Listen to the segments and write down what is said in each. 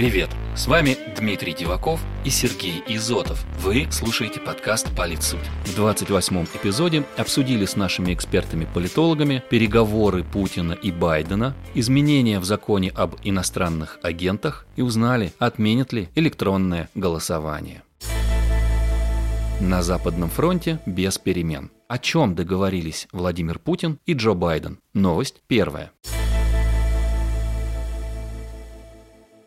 Привет! С вами Дмитрий Диваков и Сергей Изотов. Вы слушаете подкаст «Политсуть». В 28-м эпизоде обсудили с нашими экспертами-политологами переговоры Путина и Байдена, изменения в законе об иностранных агентах и узнали, отменят ли электронное голосование. На Западном фронте без перемен. О чем договорились Владимир Путин и Джо Байден? Новость первая.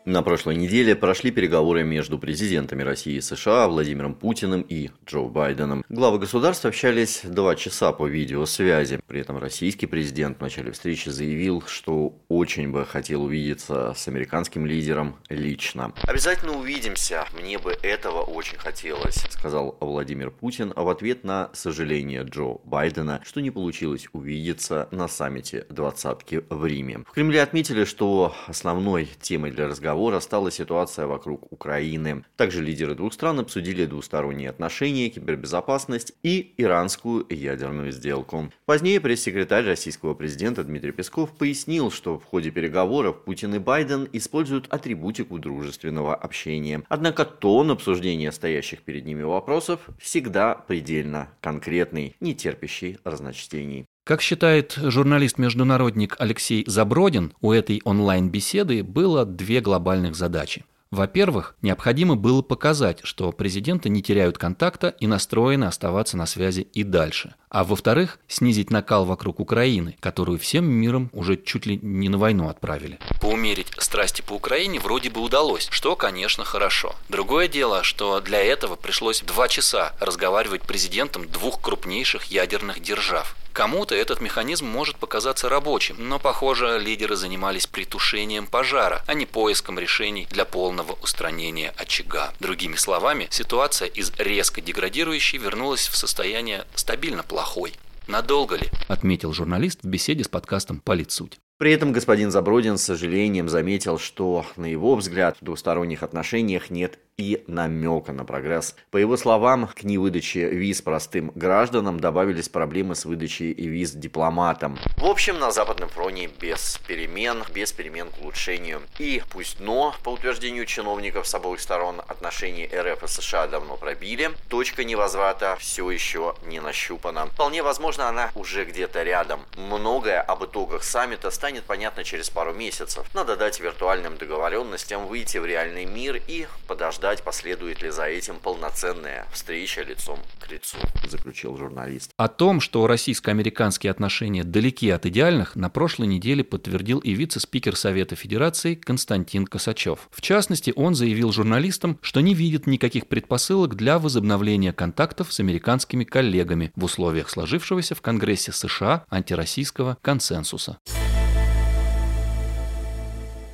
На прошлой неделе прошли переговоры между президентами России и США Владимиром Путиным и Джо Байденом. Главы государств общались два часа по видеосвязи. При этом российский президент в начале встречи заявил, что очень бы хотел увидеться с американским лидером лично. «Обязательно увидимся, мне бы этого очень хотелось», сказал Владимир Путин в ответ на сожаление Джо Байдена, что не получилось увидеться на саммите двадцатки в Риме. В Кремле отметили, что основной темой для разговора разговора стала ситуация вокруг Украины. Также лидеры двух стран обсудили двусторонние отношения, кибербезопасность и иранскую ядерную сделку. Позднее пресс-секретарь российского президента Дмитрий Песков пояснил, что в ходе переговоров Путин и Байден используют атрибутику дружественного общения. Однако тон обсуждения стоящих перед ними вопросов всегда предельно конкретный, не терпящий разночтений. Как считает журналист-международник Алексей Забродин, у этой онлайн-беседы было две глобальных задачи. Во-первых, необходимо было показать, что президенты не теряют контакта и настроены оставаться на связи и дальше. А во-вторых, снизить накал вокруг Украины, которую всем миром уже чуть ли не на войну отправили. Поумерить страсти по Украине вроде бы удалось, что, конечно, хорошо. Другое дело, что для этого пришлось два часа разговаривать президентом двух крупнейших ядерных держав. Кому-то этот механизм может показаться рабочим, но, похоже, лидеры занимались притушением пожара, а не поиском решений для полного устранения очага. Другими словами, ситуация из резко деградирующей вернулась в состояние стабильно плохой. Надолго ли? Отметил журналист в беседе с подкастом «Политсуть». При этом господин Забродин с сожалением заметил, что, на его взгляд, в двусторонних отношениях нет и намека на прогресс. По его словам, к невыдаче виз простым гражданам добавились проблемы с выдачей виз дипломатам. В общем, на Западном фронте без перемен, без перемен к улучшению. И пусть но, по утверждению чиновников с обоих сторон, отношения РФ и США давно пробили, точка невозврата все еще не нащупана. Вполне возможно, она уже где-то рядом. Многое об итогах саммита станет понятно через пару месяцев. Надо дать виртуальным договоренностям выйти в реальный мир и подождать ждать, последует ли за этим полноценная встреча лицом к лицу, заключил журналист. О том, что российско-американские отношения далеки от идеальных, на прошлой неделе подтвердил и вице-спикер Совета Федерации Константин Косачев. В частности, он заявил журналистам, что не видит никаких предпосылок для возобновления контактов с американскими коллегами в условиях сложившегося в Конгрессе США антироссийского консенсуса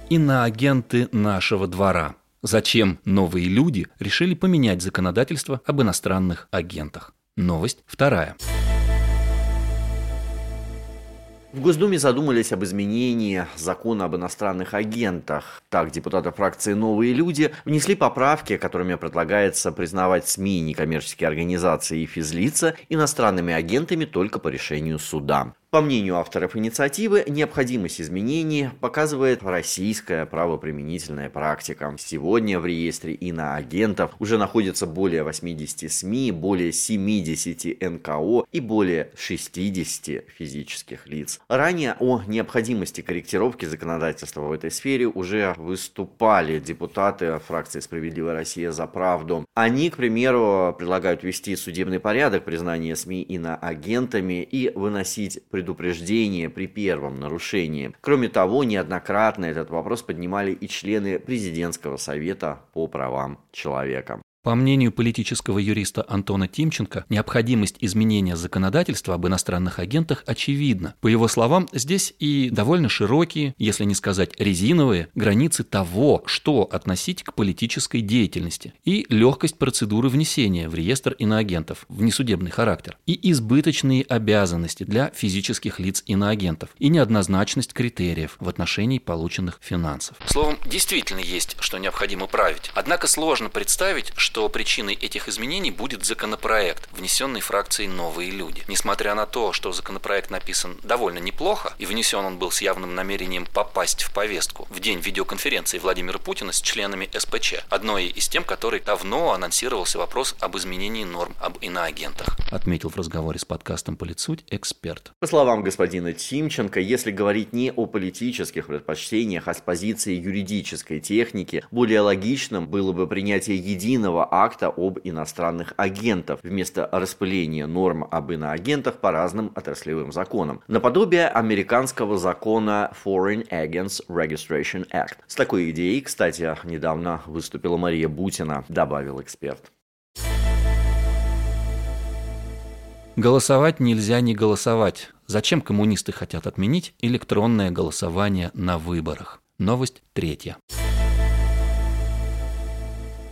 иноагенты нашего двора. Зачем новые люди решили поменять законодательство об иностранных агентах? Новость вторая. В Госдуме задумались об изменении закона об иностранных агентах. Так, депутаты фракции «Новые люди» внесли поправки, которыми предлагается признавать СМИ, некоммерческие организации и физлица иностранными агентами только по решению суда. По мнению авторов инициативы, необходимость изменений показывает российская правоприменительная практика. Сегодня в реестре иноагентов уже находится более 80 СМИ, более 70 НКО и более 60 физических лиц. Ранее о необходимости корректировки законодательства в этой сфере уже выступали депутаты фракции «Справедливая Россия за правду». Они, к примеру, предлагают ввести судебный порядок признания СМИ иноагентами и выносить предупреждение при первом нарушении. Кроме того, неоднократно этот вопрос поднимали и члены президентского совета по правам человека. По мнению политического юриста Антона Тимченко, необходимость изменения законодательства об иностранных агентах очевидна. По его словам, здесь и довольно широкие, если не сказать резиновые, границы того, что относить к политической деятельности, и легкость процедуры внесения в реестр иноагентов, в несудебный характер, и избыточные обязанности для физических лиц иноагентов, и неоднозначность критериев в отношении полученных финансов. Словом, действительно есть, что необходимо править. Однако сложно представить, что причиной этих изменений будет законопроект, внесенный фракцией «Новые люди». Несмотря на то, что законопроект написан довольно неплохо и внесен он был с явным намерением попасть в повестку в день видеоконференции Владимира Путина с членами СПЧ, одной из тем, которой давно анонсировался вопрос об изменении норм об иноагентах, отметил в разговоре с подкастом «Политсуть» эксперт. По словам господина Тимченко, если говорить не о политических предпочтениях, а с позиции юридической техники, более логичным было бы принятие единого акта об иностранных агентов вместо распыления норм об иноагентах по разным отраслевым законам. Наподобие американского закона Foreign Agents Registration Act. С такой идеей, кстати, недавно выступила Мария Бутина, добавил эксперт. Голосовать нельзя не голосовать. Зачем коммунисты хотят отменить электронное голосование на выборах? Новость третья.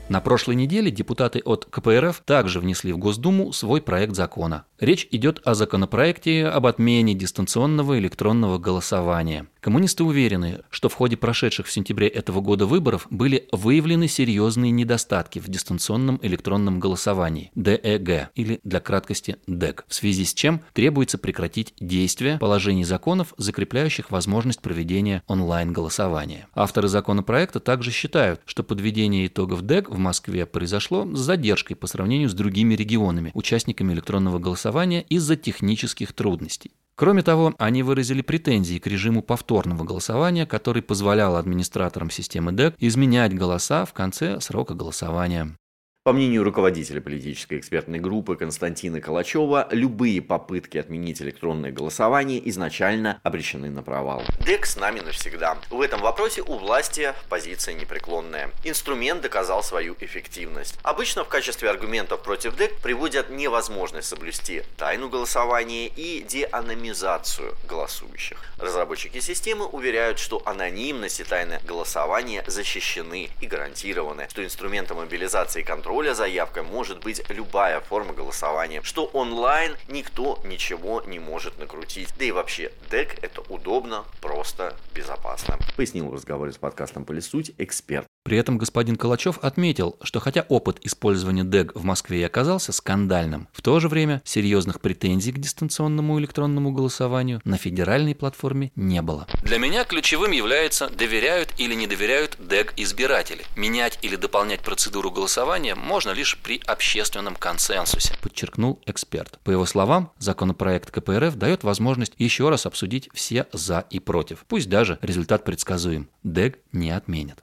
На прошлой неделе депутаты от КПРФ также внесли в Госдуму свой проект закона. Речь идет о законопроекте об отмене дистанционного электронного голосования. Коммунисты уверены, что в ходе прошедших в сентябре этого года выборов были выявлены серьезные недостатки в дистанционном электронном голосовании ДЭГ или для краткости ДЭГ, в связи с чем требуется прекратить действие положений законов, закрепляющих возможность проведения онлайн-голосования. Авторы законопроекта также считают, что подведение итогов ДЭГ в Москве произошло с задержкой по сравнению с другими регионами, участниками электронного голосования из-за технических трудностей. Кроме того, они выразили претензии к режиму повторного голосования, который позволял администраторам системы ДЭК изменять голоса в конце срока голосования. По мнению руководителя политической экспертной группы Константина Калачева, любые попытки отменить электронное голосование изначально обречены на провал. ДЭК с нами навсегда. В этом вопросе у власти позиция непреклонная. Инструмент доказал свою эффективность. Обычно в качестве аргументов против ДЭК приводят невозможность соблюсти тайну голосования и деанонимизацию голосующих. Разработчики системы уверяют, что анонимность и тайное голосование защищены и гарантированы, что инструменты мобилизации и контроля контроля заявкой может быть любая форма голосования, что онлайн никто ничего не может накрутить. Да и вообще, дек это удобно, просто, безопасно. Пояснил в разговоре с подкастом «Полисуть» эксперт. При этом господин Калачев отметил, что хотя опыт использования ДЭГ в Москве и оказался скандальным, в то же время серьезных претензий к дистанционному электронному голосованию на федеральной платформе не было. Для меня ключевым является, доверяют или не доверяют ДЭГ избиратели. Менять или дополнять процедуру голосования можно лишь при общественном консенсусе, подчеркнул эксперт. По его словам, законопроект КПРФ дает возможность еще раз обсудить все «за» и «против». Пусть даже результат предсказуем. ДЭГ не отменят.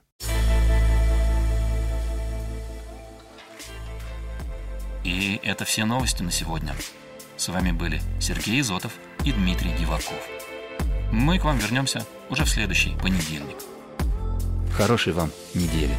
И это все новости на сегодня. С вами были Сергей Изотов и Дмитрий Диваков. Мы к вам вернемся уже в следующий понедельник. Хорошей вам недели.